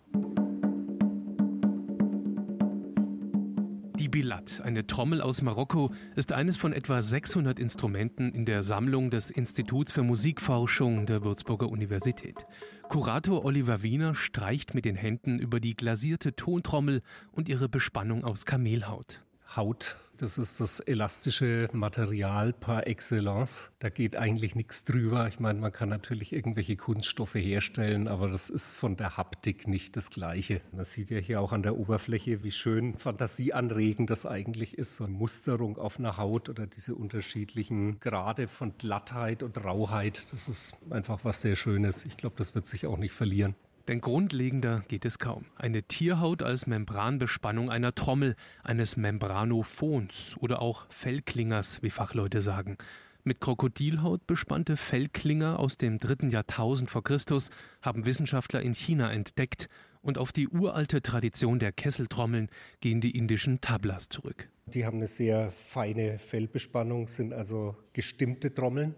Die Bilat, eine Trommel aus Marokko, ist eines von etwa 600 Instrumenten in der Sammlung des Instituts für Musikforschung der Würzburger Universität. Kurator Oliver Wiener streicht mit den Händen über die glasierte Tontrommel und ihre Bespannung aus Kamelhaut. Haut, das ist das elastische Material par excellence. Da geht eigentlich nichts drüber. Ich meine, man kann natürlich irgendwelche Kunststoffe herstellen, aber das ist von der Haptik nicht das Gleiche. Man sieht ja hier auch an der Oberfläche, wie schön fantasieanregend das eigentlich ist. So eine Musterung auf einer Haut oder diese unterschiedlichen Grade von Glattheit und Rauheit. Das ist einfach was sehr Schönes. Ich glaube, das wird sich auch nicht verlieren. Denn grundlegender geht es kaum. Eine Tierhaut als Membranbespannung einer Trommel, eines Membranophons oder auch Fellklingers, wie Fachleute sagen. Mit Krokodilhaut bespannte Fellklinger aus dem dritten Jahrtausend vor Christus haben Wissenschaftler in China entdeckt und auf die uralte Tradition der Kesseltrommeln gehen die indischen Tablas zurück. Die haben eine sehr feine Fellbespannung, sind also gestimmte Trommeln.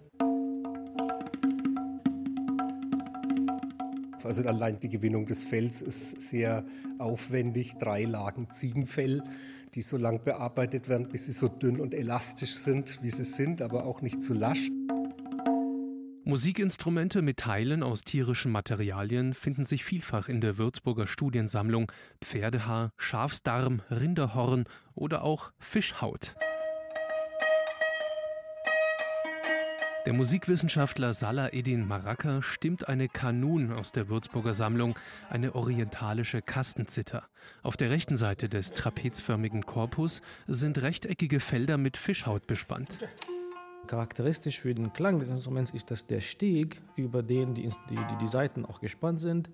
Also allein die Gewinnung des Fells ist sehr aufwendig. Drei Lagen Ziegenfell, die so lang bearbeitet werden, bis sie so dünn und elastisch sind, wie sie sind, aber auch nicht zu lasch. Musikinstrumente mit Teilen aus tierischen Materialien finden sich vielfach in der Würzburger Studiensammlung. Pferdehaar, Schafsdarm, Rinderhorn oder auch Fischhaut. Der Musikwissenschaftler Salah Eddin Maraka stimmt eine Kanun aus der Würzburger Sammlung, eine orientalische Kastenzither. Auf der rechten Seite des trapezförmigen Korpus sind rechteckige Felder mit Fischhaut bespannt. Charakteristisch für den Klang des Instruments ist, dass der Steg, über den die, die, die Saiten auch gespannt sind,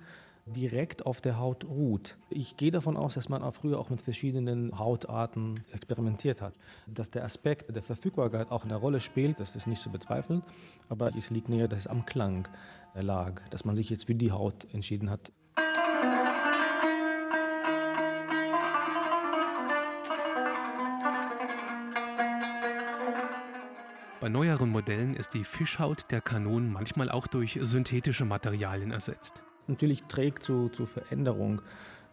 direkt auf der Haut ruht. Ich gehe davon aus, dass man auch früher auch mit verschiedenen Hautarten experimentiert hat. Dass der Aspekt der Verfügbarkeit auch eine Rolle spielt, das ist nicht zu bezweifeln, aber es liegt näher, dass es am Klang lag, dass man sich jetzt für die Haut entschieden hat. Bei neueren Modellen ist die Fischhaut der Kanonen manchmal auch durch synthetische Materialien ersetzt. Natürlich trägt zu, zu Veränderung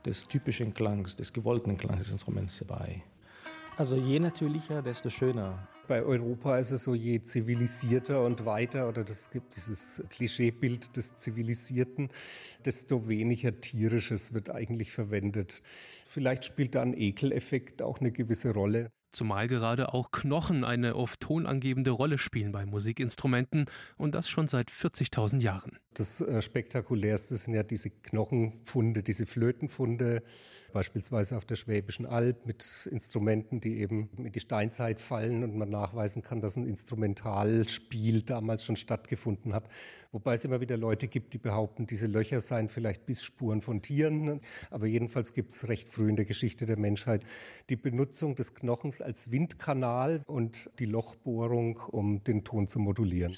des typischen Klangs, des gewollten Klangs des Instruments dabei. Also je natürlicher, desto schöner. Bei Europa ist es so, je zivilisierter und weiter, oder es gibt dieses Klischeebild des Zivilisierten, desto weniger tierisches wird eigentlich verwendet. Vielleicht spielt da ein Ekeleffekt auch eine gewisse Rolle. Zumal gerade auch Knochen eine oft tonangebende Rolle spielen bei Musikinstrumenten und das schon seit 40.000 Jahren. Das äh, Spektakulärste sind ja diese Knochenfunde, diese Flötenfunde, beispielsweise auf der Schwäbischen Alb mit Instrumenten, die eben in die Steinzeit fallen und man nachweisen kann, dass ein Instrumentalspiel damals schon stattgefunden hat. Wobei es immer wieder Leute gibt, die behaupten, diese Löcher seien vielleicht Bissspuren von Tieren. Aber jedenfalls gibt es recht früh in der Geschichte der Menschheit die Benutzung des Knochens als Windkanal und die Lochbohrung, um den Ton zu modulieren.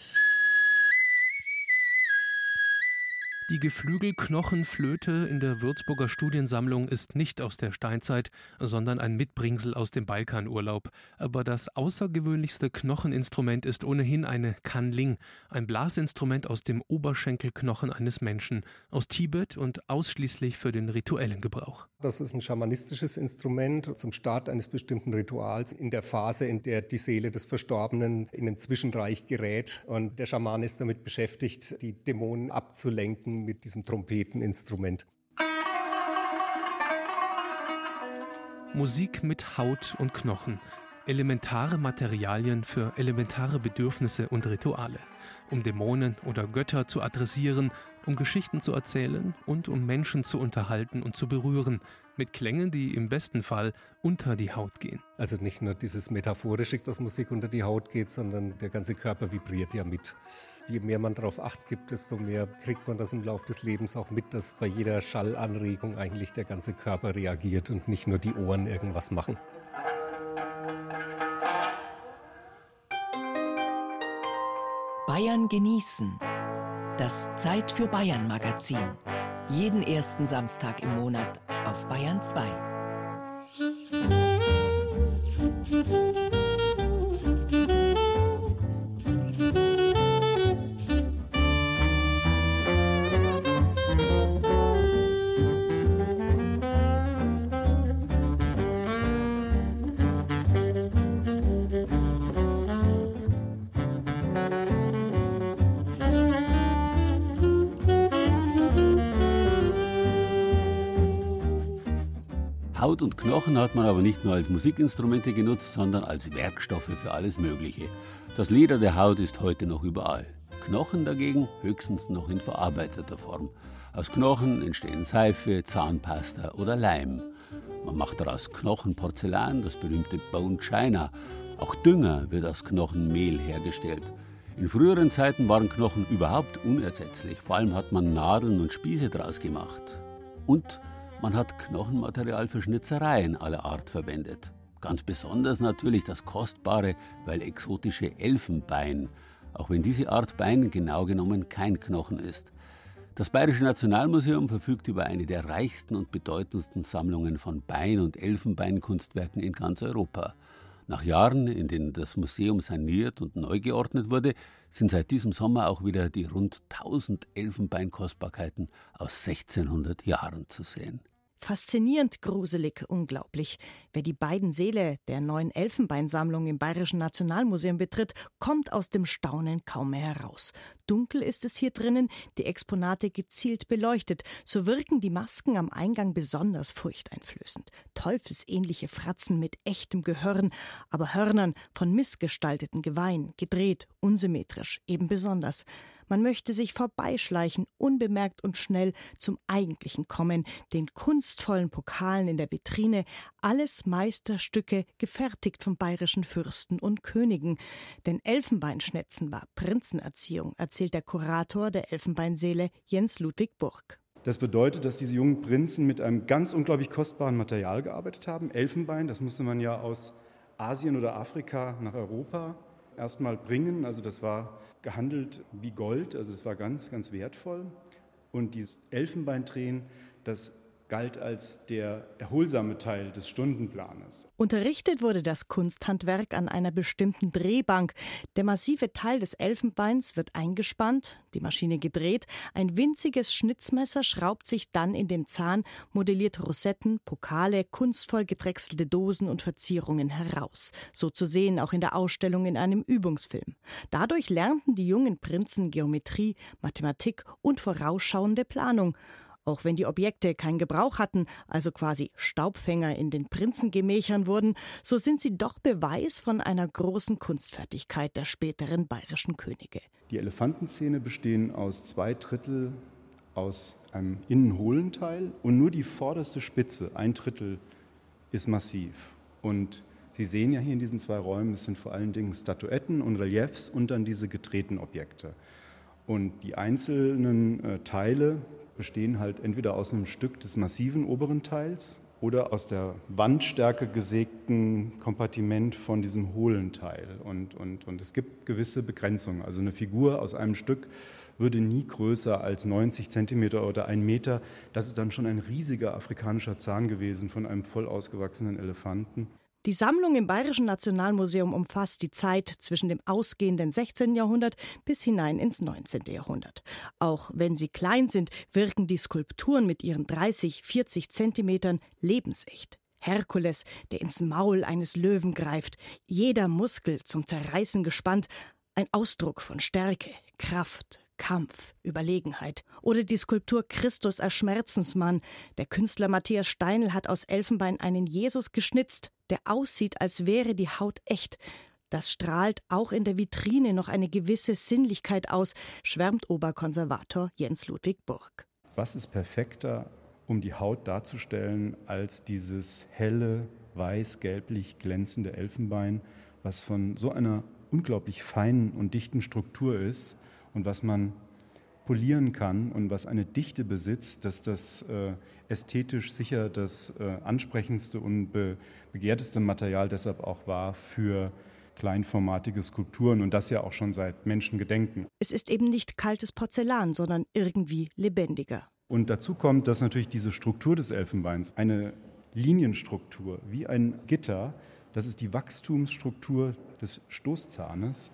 Die Geflügelknochenflöte in der Würzburger Studiensammlung ist nicht aus der Steinzeit, sondern ein Mitbringsel aus dem Balkanurlaub. Aber das außergewöhnlichste Knocheninstrument ist ohnehin eine Kanling, ein Blasinstrument aus dem Oberschenkelknochen eines Menschen, aus Tibet und ausschließlich für den rituellen Gebrauch. Das ist ein schamanistisches Instrument zum Start eines bestimmten Rituals in der Phase, in der die Seele des Verstorbenen in den Zwischenreich gerät. Und der Schaman ist damit beschäftigt, die Dämonen abzulenken mit diesem Trompeteninstrument. Musik mit Haut und Knochen. Elementare Materialien für elementare Bedürfnisse und Rituale. Um Dämonen oder Götter zu adressieren, um Geschichten zu erzählen und um Menschen zu unterhalten und zu berühren. Mit Klängen, die im besten Fall unter die Haut gehen. Also nicht nur dieses Metaphorische, dass Musik unter die Haut geht, sondern der ganze Körper vibriert ja mit. Je mehr man darauf acht gibt, desto mehr kriegt man das im Laufe des Lebens auch mit, dass bei jeder Schallanregung eigentlich der ganze Körper reagiert und nicht nur die Ohren irgendwas machen. Bayern genießen. Das Zeit für Bayern Magazin. Jeden ersten Samstag im Monat auf Bayern 2. Haut und Knochen hat man aber nicht nur als Musikinstrumente genutzt, sondern als Werkstoffe für alles Mögliche. Das Leder der Haut ist heute noch überall. Knochen dagegen höchstens noch in verarbeiteter Form. Aus Knochen entstehen Seife, Zahnpasta oder Leim. Man macht daraus Knochenporzellan, das berühmte Bone China. Auch Dünger wird aus Knochenmehl hergestellt. In früheren Zeiten waren Knochen überhaupt unersetzlich. Vor allem hat man Nadeln und Spieße draus gemacht. Und man hat Knochenmaterial für Schnitzereien aller Art verwendet. Ganz besonders natürlich das kostbare, weil exotische Elfenbein, auch wenn diese Art Bein genau genommen kein Knochen ist. Das Bayerische Nationalmuseum verfügt über eine der reichsten und bedeutendsten Sammlungen von Bein- und Elfenbeinkunstwerken in ganz Europa. Nach Jahren, in denen das Museum saniert und neu geordnet wurde, sind seit diesem Sommer auch wieder die rund 1000 Elfenbeinkostbarkeiten aus 1600 Jahren zu sehen. Faszinierend, gruselig, unglaublich. Wer die beiden Säle der neuen Elfenbeinsammlung im Bayerischen Nationalmuseum betritt, kommt aus dem Staunen kaum mehr heraus. Dunkel ist es hier drinnen, die Exponate gezielt beleuchtet. So wirken die Masken am Eingang besonders furchteinflößend. Teufelsähnliche Fratzen mit echtem Gehörn, aber Hörnern von missgestalteten Geweihen, gedreht, unsymmetrisch, eben besonders. Man möchte sich vorbeischleichen, unbemerkt und schnell zum Eigentlichen kommen, den kunstvollen Pokalen in der Vitrine, alles Meisterstücke, gefertigt von bayerischen Fürsten und Königen. Denn Elfenbeinschnetzen war Prinzenerziehung, erzählt der Kurator der Elfenbeinseele Jens Ludwig Burg. Das bedeutet, dass diese jungen Prinzen mit einem ganz unglaublich kostbaren Material gearbeitet haben. Elfenbein, das musste man ja aus Asien oder Afrika nach Europa erstmal bringen. Also das war gehandelt wie Gold, also es war ganz, ganz wertvoll. Und dieses Elfenbeindrehen, das galt als der erholsame Teil des Stundenplanes. Unterrichtet wurde das Kunsthandwerk an einer bestimmten Drehbank. Der massive Teil des Elfenbeins wird eingespannt, die Maschine gedreht, ein winziges Schnitzmesser schraubt sich dann in den Zahn, modelliert Rosetten, Pokale, kunstvoll gedrechselte Dosen und Verzierungen heraus. So zu sehen auch in der Ausstellung in einem Übungsfilm. Dadurch lernten die jungen Prinzen Geometrie, Mathematik und vorausschauende Planung. Auch wenn die Objekte keinen Gebrauch hatten, also quasi Staubfänger in den Prinzengemächern wurden, so sind sie doch Beweis von einer großen Kunstfertigkeit der späteren bayerischen Könige. Die Elefantenzähne bestehen aus zwei Drittel aus einem innen hohlen Teil und nur die vorderste Spitze, ein Drittel, ist massiv. Und Sie sehen ja hier in diesen zwei Räumen, es sind vor allen Dingen Statuetten und Reliefs und dann diese gedrehten Objekte. Und die einzelnen äh, Teile bestehen halt entweder aus einem Stück des massiven oberen Teils oder aus der Wandstärke gesägten Kompartiment von diesem hohlen Teil. Und, und, und es gibt gewisse Begrenzungen. Also eine Figur aus einem Stück würde nie größer als 90 Zentimeter oder ein Meter. Das ist dann schon ein riesiger afrikanischer Zahn gewesen von einem voll ausgewachsenen Elefanten. Die Sammlung im Bayerischen Nationalmuseum umfasst die Zeit zwischen dem ausgehenden 16. Jahrhundert bis hinein ins 19. Jahrhundert. Auch wenn sie klein sind, wirken die Skulpturen mit ihren 30, 40 Zentimetern lebensecht. Herkules, der ins Maul eines Löwen greift, jeder Muskel zum Zerreißen gespannt, ein Ausdruck von Stärke, Kraft, Kampf, Überlegenheit. Oder die Skulptur Christus als Schmerzensmann. Der Künstler Matthias Steinl hat aus Elfenbein einen Jesus geschnitzt, der aussieht, als wäre die Haut echt. Das strahlt auch in der Vitrine noch eine gewisse Sinnlichkeit aus, schwärmt Oberkonservator Jens Ludwig Burg. Was ist perfekter, um die Haut darzustellen, als dieses helle, weiß-gelblich glänzende Elfenbein, was von so einer unglaublich feinen und dichten Struktur ist und was man polieren kann und was eine Dichte besitzt, dass das äh, ästhetisch sicher das äh, ansprechendste und be begehrteste Material deshalb auch war für kleinformatige Skulpturen und das ja auch schon seit Menschengedenken. Es ist eben nicht kaltes Porzellan, sondern irgendwie lebendiger. Und dazu kommt, dass natürlich diese Struktur des Elfenbeins, eine Linienstruktur wie ein Gitter, das ist die Wachstumsstruktur des Stoßzahnes,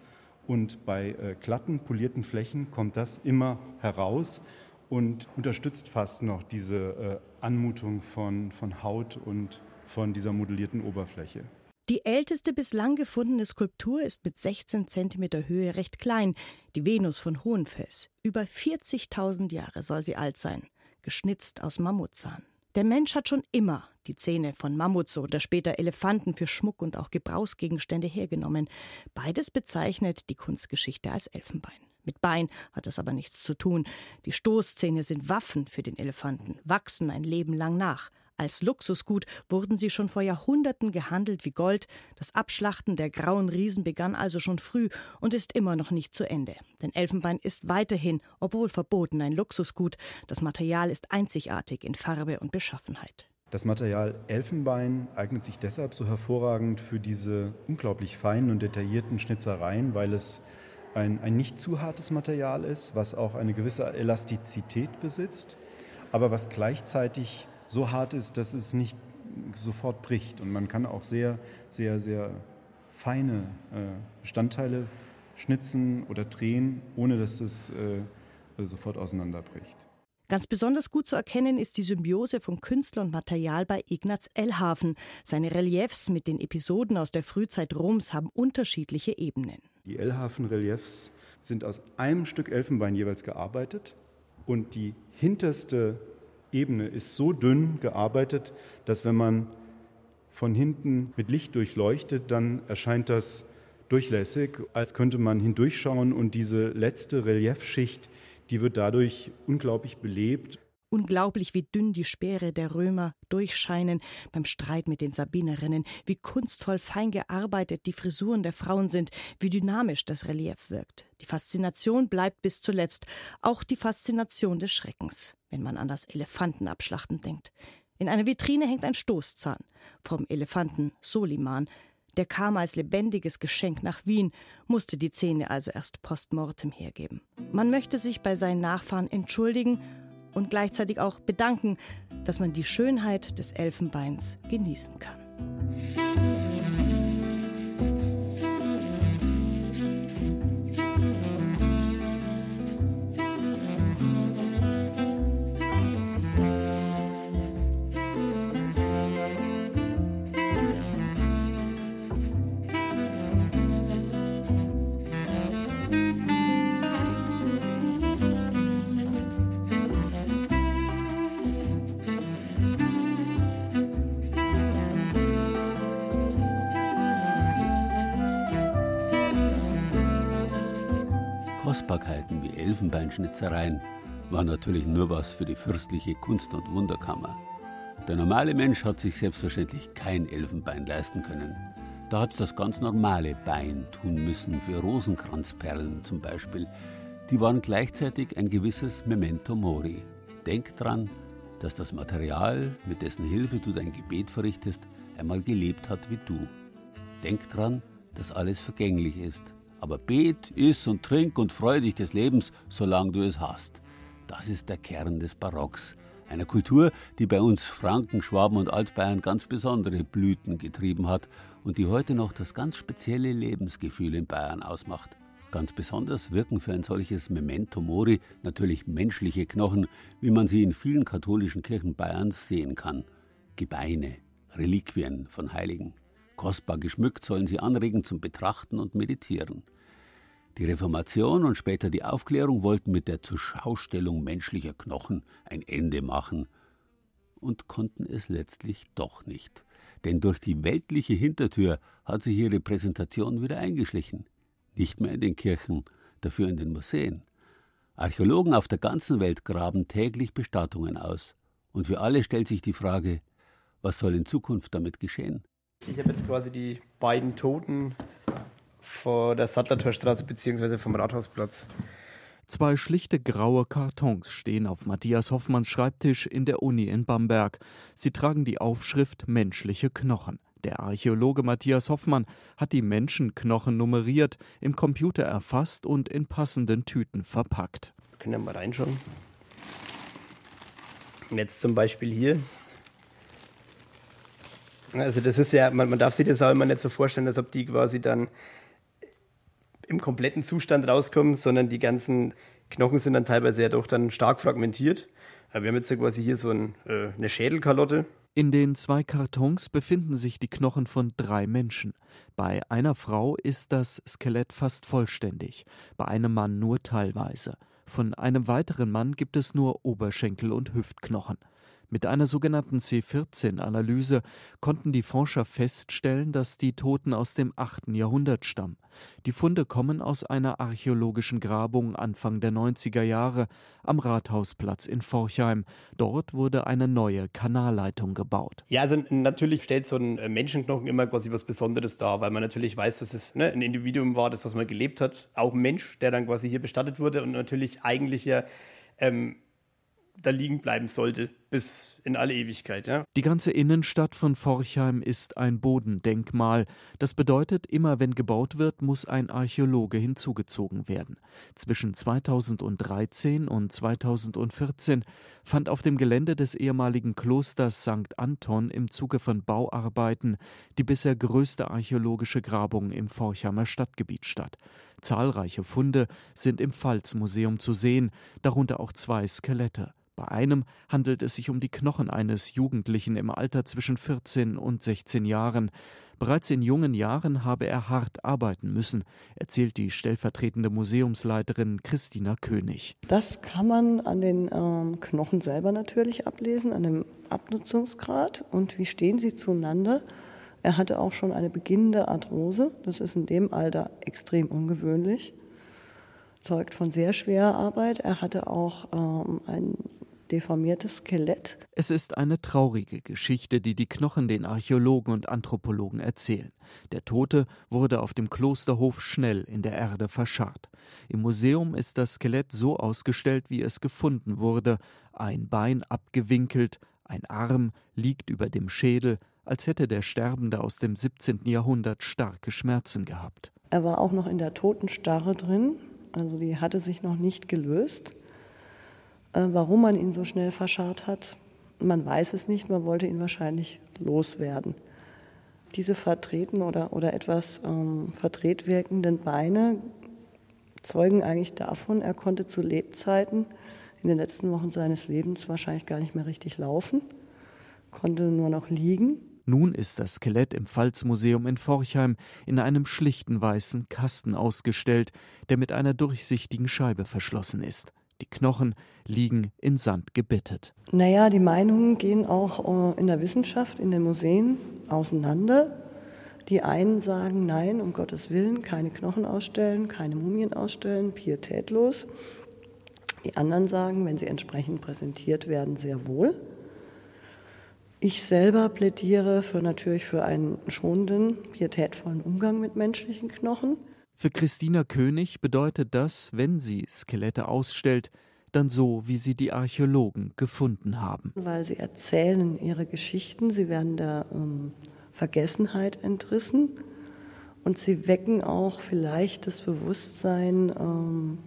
und bei äh, glatten, polierten Flächen kommt das immer heraus und unterstützt fast noch diese äh, Anmutung von, von Haut und von dieser modellierten Oberfläche. Die älteste bislang gefundene Skulptur ist mit 16 cm Höhe recht klein, die Venus von Hohenfels. Über 40.000 Jahre soll sie alt sein, geschnitzt aus Mammutzahn. Der Mensch hat schon immer die Zähne von Mammuts oder später Elefanten für Schmuck und auch Gebrauchsgegenstände hergenommen. Beides bezeichnet die Kunstgeschichte als Elfenbein. Mit Bein hat das aber nichts zu tun. Die Stoßzähne sind Waffen für den Elefanten, wachsen ein Leben lang nach. Als Luxusgut wurden sie schon vor Jahrhunderten gehandelt wie Gold. Das Abschlachten der grauen Riesen begann also schon früh und ist immer noch nicht zu Ende. Denn Elfenbein ist weiterhin, obwohl verboten, ein Luxusgut. Das Material ist einzigartig in Farbe und Beschaffenheit. Das Material Elfenbein eignet sich deshalb so hervorragend für diese unglaublich feinen und detaillierten Schnitzereien, weil es ein, ein nicht zu hartes Material ist, was auch eine gewisse Elastizität besitzt, aber was gleichzeitig so hart ist, dass es nicht sofort bricht. Und man kann auch sehr, sehr, sehr feine äh, Bestandteile schnitzen oder drehen, ohne dass es äh, sofort auseinanderbricht. Ganz besonders gut zu erkennen ist die Symbiose von Künstler und Material bei Ignaz Ellhafen. Seine Reliefs mit den Episoden aus der Frühzeit Roms haben unterschiedliche Ebenen. Die Ellhafen-Reliefs sind aus einem Stück Elfenbein jeweils gearbeitet und die hinterste Ebene ist so dünn gearbeitet, dass wenn man von hinten mit Licht durchleuchtet, dann erscheint das durchlässig, als könnte man hindurchschauen und diese letzte Reliefschicht, die wird dadurch unglaublich belebt. Unglaublich, wie dünn die Speere der Römer durchscheinen beim Streit mit den Sabinerinnen, wie kunstvoll fein gearbeitet die Frisuren der Frauen sind, wie dynamisch das Relief wirkt. Die Faszination bleibt bis zuletzt, auch die Faszination des Schreckens, wenn man an das Elefantenabschlachten denkt. In einer Vitrine hängt ein Stoßzahn vom Elefanten Soliman. Der kam als lebendiges Geschenk nach Wien, musste die Zähne also erst postmortem hergeben. Man möchte sich bei seinen Nachfahren entschuldigen und gleichzeitig auch bedanken, dass man die Schönheit des Elfenbeins genießen kann. Elfenbeinschnitzereien waren natürlich nur was für die fürstliche Kunst- und Wunderkammer. Der normale Mensch hat sich selbstverständlich kein Elfenbein leisten können. Da hat es das ganz normale Bein tun müssen, für Rosenkranzperlen zum Beispiel. Die waren gleichzeitig ein gewisses Memento Mori. Denk dran, dass das Material, mit dessen Hilfe du dein Gebet verrichtest, einmal gelebt hat wie du. Denk dran, dass alles vergänglich ist aber bet, iss und trink und freu dich des Lebens, solange du es hast. Das ist der Kern des Barocks. Einer Kultur, die bei uns Franken, Schwaben und Altbayern ganz besondere Blüten getrieben hat und die heute noch das ganz spezielle Lebensgefühl in Bayern ausmacht. Ganz besonders wirken für ein solches Memento Mori natürlich menschliche Knochen, wie man sie in vielen katholischen Kirchen Bayerns sehen kann. Gebeine, Reliquien von Heiligen. Kostbar geschmückt sollen sie anregen zum Betrachten und Meditieren. Die Reformation und später die Aufklärung wollten mit der Zurschaustellung menschlicher Knochen ein Ende machen und konnten es letztlich doch nicht. Denn durch die weltliche Hintertür hat sich ihre Präsentation wieder eingeschlichen. Nicht mehr in den Kirchen, dafür in den Museen. Archäologen auf der ganzen Welt graben täglich Bestattungen aus. Und für alle stellt sich die Frage, was soll in Zukunft damit geschehen? Ich habe jetzt quasi die beiden Toten vor der Sattlertorstraße bzw. vom Rathausplatz. Zwei schlichte graue Kartons stehen auf Matthias Hoffmanns Schreibtisch in der Uni in Bamberg. Sie tragen die Aufschrift menschliche Knochen. Der Archäologe Matthias Hoffmann hat die Menschenknochen nummeriert, im Computer erfasst und in passenden Tüten verpackt. Wir können ja mal reinschauen. Und jetzt zum Beispiel hier also das ist ja, man, man darf sich das auch immer nicht so vorstellen, als ob die quasi dann im kompletten Zustand rauskommen, sondern die ganzen Knochen sind dann teilweise ja doch dann stark fragmentiert. Wir haben jetzt quasi hier so ein, äh, eine Schädelkalotte. In den zwei Kartons befinden sich die Knochen von drei Menschen. Bei einer Frau ist das Skelett fast vollständig, bei einem Mann nur teilweise. Von einem weiteren Mann gibt es nur Oberschenkel und Hüftknochen. Mit einer sogenannten C14-Analyse konnten die Forscher feststellen, dass die Toten aus dem 8. Jahrhundert stammen. Die Funde kommen aus einer archäologischen Grabung Anfang der 90er Jahre am Rathausplatz in Forchheim. Dort wurde eine neue Kanalleitung gebaut. Ja, also natürlich stellt so ein Menschenknochen immer quasi was Besonderes dar, weil man natürlich weiß, dass es ne, ein Individuum war, das was man gelebt hat. Auch ein Mensch, der dann quasi hier bestattet wurde und natürlich eigentlich ja ähm, da liegen bleiben sollte bis in alle Ewigkeit. Ja. Die ganze Innenstadt von Forchheim ist ein Bodendenkmal. Das bedeutet, immer wenn gebaut wird, muss ein Archäologe hinzugezogen werden. Zwischen 2013 und 2014 fand auf dem Gelände des ehemaligen Klosters St. Anton im Zuge von Bauarbeiten die bisher größte archäologische Grabung im Forchheimer Stadtgebiet statt. Zahlreiche Funde sind im Pfalzmuseum zu sehen, darunter auch zwei Skelette. Bei einem handelt es sich um die Knochen eines Jugendlichen im Alter zwischen 14 und 16 Jahren. Bereits in jungen Jahren habe er hart arbeiten müssen, erzählt die stellvertretende Museumsleiterin Christina König. Das kann man an den ähm, Knochen selber natürlich ablesen, an dem Abnutzungsgrad und wie stehen sie zueinander. Er hatte auch schon eine beginnende Arthrose. Das ist in dem Alter extrem ungewöhnlich. Zeugt von sehr schwerer Arbeit. Er hatte auch ähm, ein deformiertes Skelett. Es ist eine traurige Geschichte, die die Knochen den Archäologen und Anthropologen erzählen. Der Tote wurde auf dem Klosterhof schnell in der Erde verscharrt. Im Museum ist das Skelett so ausgestellt, wie es gefunden wurde. Ein Bein abgewinkelt, ein Arm liegt über dem Schädel, als hätte der Sterbende aus dem 17. Jahrhundert starke Schmerzen gehabt. Er war auch noch in der Totenstarre drin, also die hatte sich noch nicht gelöst. Äh, warum man ihn so schnell verscharrt hat, man weiß es nicht, man wollte ihn wahrscheinlich loswerden. Diese vertreten oder, oder etwas ähm, verdreht wirkenden Beine zeugen eigentlich davon, er konnte zu Lebzeiten in den letzten Wochen seines Lebens wahrscheinlich gar nicht mehr richtig laufen, konnte nur noch liegen. Nun ist das Skelett im Pfalzmuseum in Forchheim in einem schlichten weißen Kasten ausgestellt, der mit einer durchsichtigen Scheibe verschlossen ist. Die Knochen liegen in Sand gebettet. Naja, die Meinungen gehen auch äh, in der Wissenschaft, in den Museen auseinander. Die einen sagen, nein, um Gottes Willen, keine Knochen ausstellen, keine Mumien ausstellen, pietätlos. Die anderen sagen, wenn sie entsprechend präsentiert werden, sehr wohl. Ich selber plädiere für natürlich für einen schonenden, pietätvollen Umgang mit menschlichen Knochen. Für Christina König bedeutet das, wenn sie Skelette ausstellt, dann so, wie sie die Archäologen gefunden haben. Weil sie erzählen ihre Geschichten, sie werden der ähm, Vergessenheit entrissen und sie wecken auch vielleicht das Bewusstsein ähm,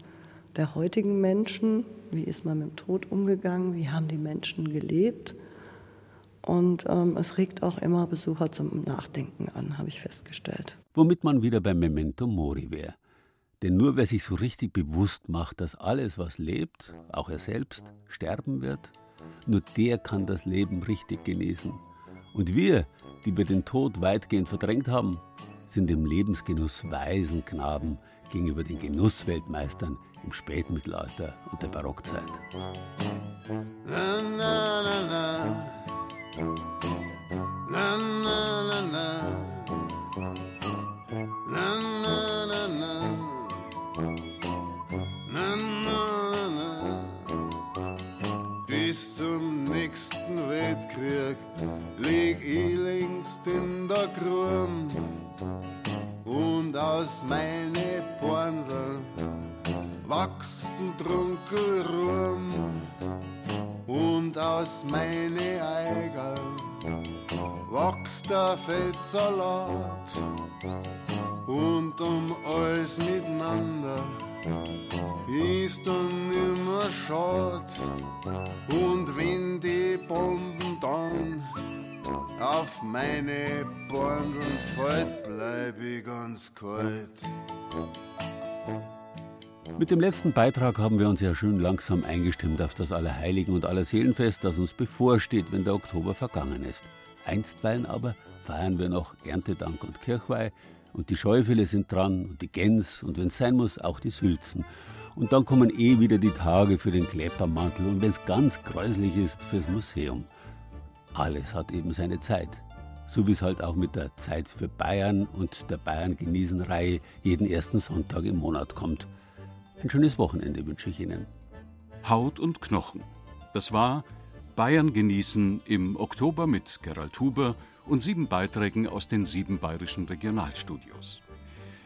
der heutigen Menschen, wie ist man mit dem Tod umgegangen, wie haben die Menschen gelebt. Und ähm, es regt auch immer Besucher zum Nachdenken an, habe ich festgestellt. Womit man wieder beim Memento Mori wäre. Denn nur wer sich so richtig bewusst macht, dass alles, was lebt, auch er selbst, sterben wird, nur der kann das Leben richtig genießen. Und wir, die wir den Tod weitgehend verdrängt haben, sind im Lebensgenuss weisen Knaben gegenüber den Genussweltmeistern im Spätmittelalter und der Barockzeit. Na, na, na, na, na, na, na. Na, na, na, na. Na, na, na. Bis zum nächsten Weltkrieg lieg ich längst in der Krumm und aus meine Porndl wachsen Trunkelrum und aus meine Eiger wächst der Fettsalat und um alles miteinander ist dann nimmer schad und wenn die Bomben dann auf meine Borndeln fällt, bleib ich ganz kalt. Mit dem letzten Beitrag haben wir uns ja schön langsam eingestimmt auf das Allerheiligen und Allerseelenfest, das uns bevorsteht, wenn der Oktober vergangen ist. Einstweilen aber feiern wir noch Erntedank und Kirchweih und die Scheufele sind dran und die Gäns und wenn es sein muss, auch die Sülzen. Und dann kommen eh wieder die Tage für den Kleppermantel und wenn es ganz gräuslich ist, fürs Museum. Alles hat eben seine Zeit. So wie es halt auch mit der Zeit für Bayern und der Bayern genießen Reihe jeden ersten Sonntag im Monat kommt. Ein schönes Wochenende wünsche ich Ihnen. Haut und Knochen. Das war Bayern genießen im Oktober mit Gerald Huber und sieben Beiträgen aus den sieben bayerischen Regionalstudios.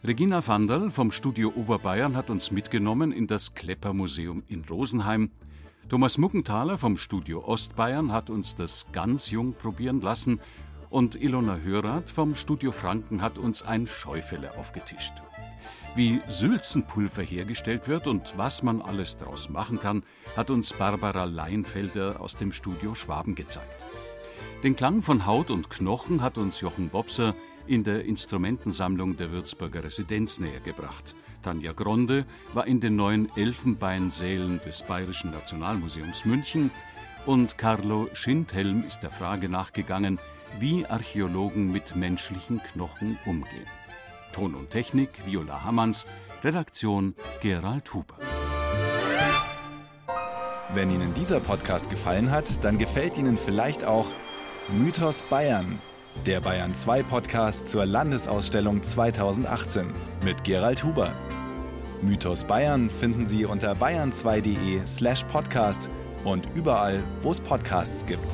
Regina Vandal vom Studio Oberbayern hat uns mitgenommen in das Kleppermuseum in Rosenheim. Thomas Muckenthaler vom Studio Ostbayern hat uns das ganz jung probieren lassen und Ilona Hörath vom Studio Franken hat uns ein Scheufele aufgetischt. Wie Sülzenpulver hergestellt wird und was man alles daraus machen kann, hat uns Barbara Leinfelder aus dem Studio Schwaben gezeigt. Den Klang von Haut und Knochen hat uns Jochen Bobser in der Instrumentensammlung der Würzburger Residenz nähergebracht. Tanja Gronde war in den neuen Elfenbeinsälen des Bayerischen Nationalmuseums München und Carlo Schindhelm ist der Frage nachgegangen, wie Archäologen mit menschlichen Knochen umgehen. Ton und Technik Viola Hammanns, Redaktion Gerald Huber. Wenn Ihnen dieser Podcast gefallen hat, dann gefällt Ihnen vielleicht auch Mythos Bayern, der Bayern 2 Podcast zur Landesausstellung 2018 mit Gerald Huber. Mythos Bayern finden Sie unter bayern2.de slash podcast und überall, wo es Podcasts gibt.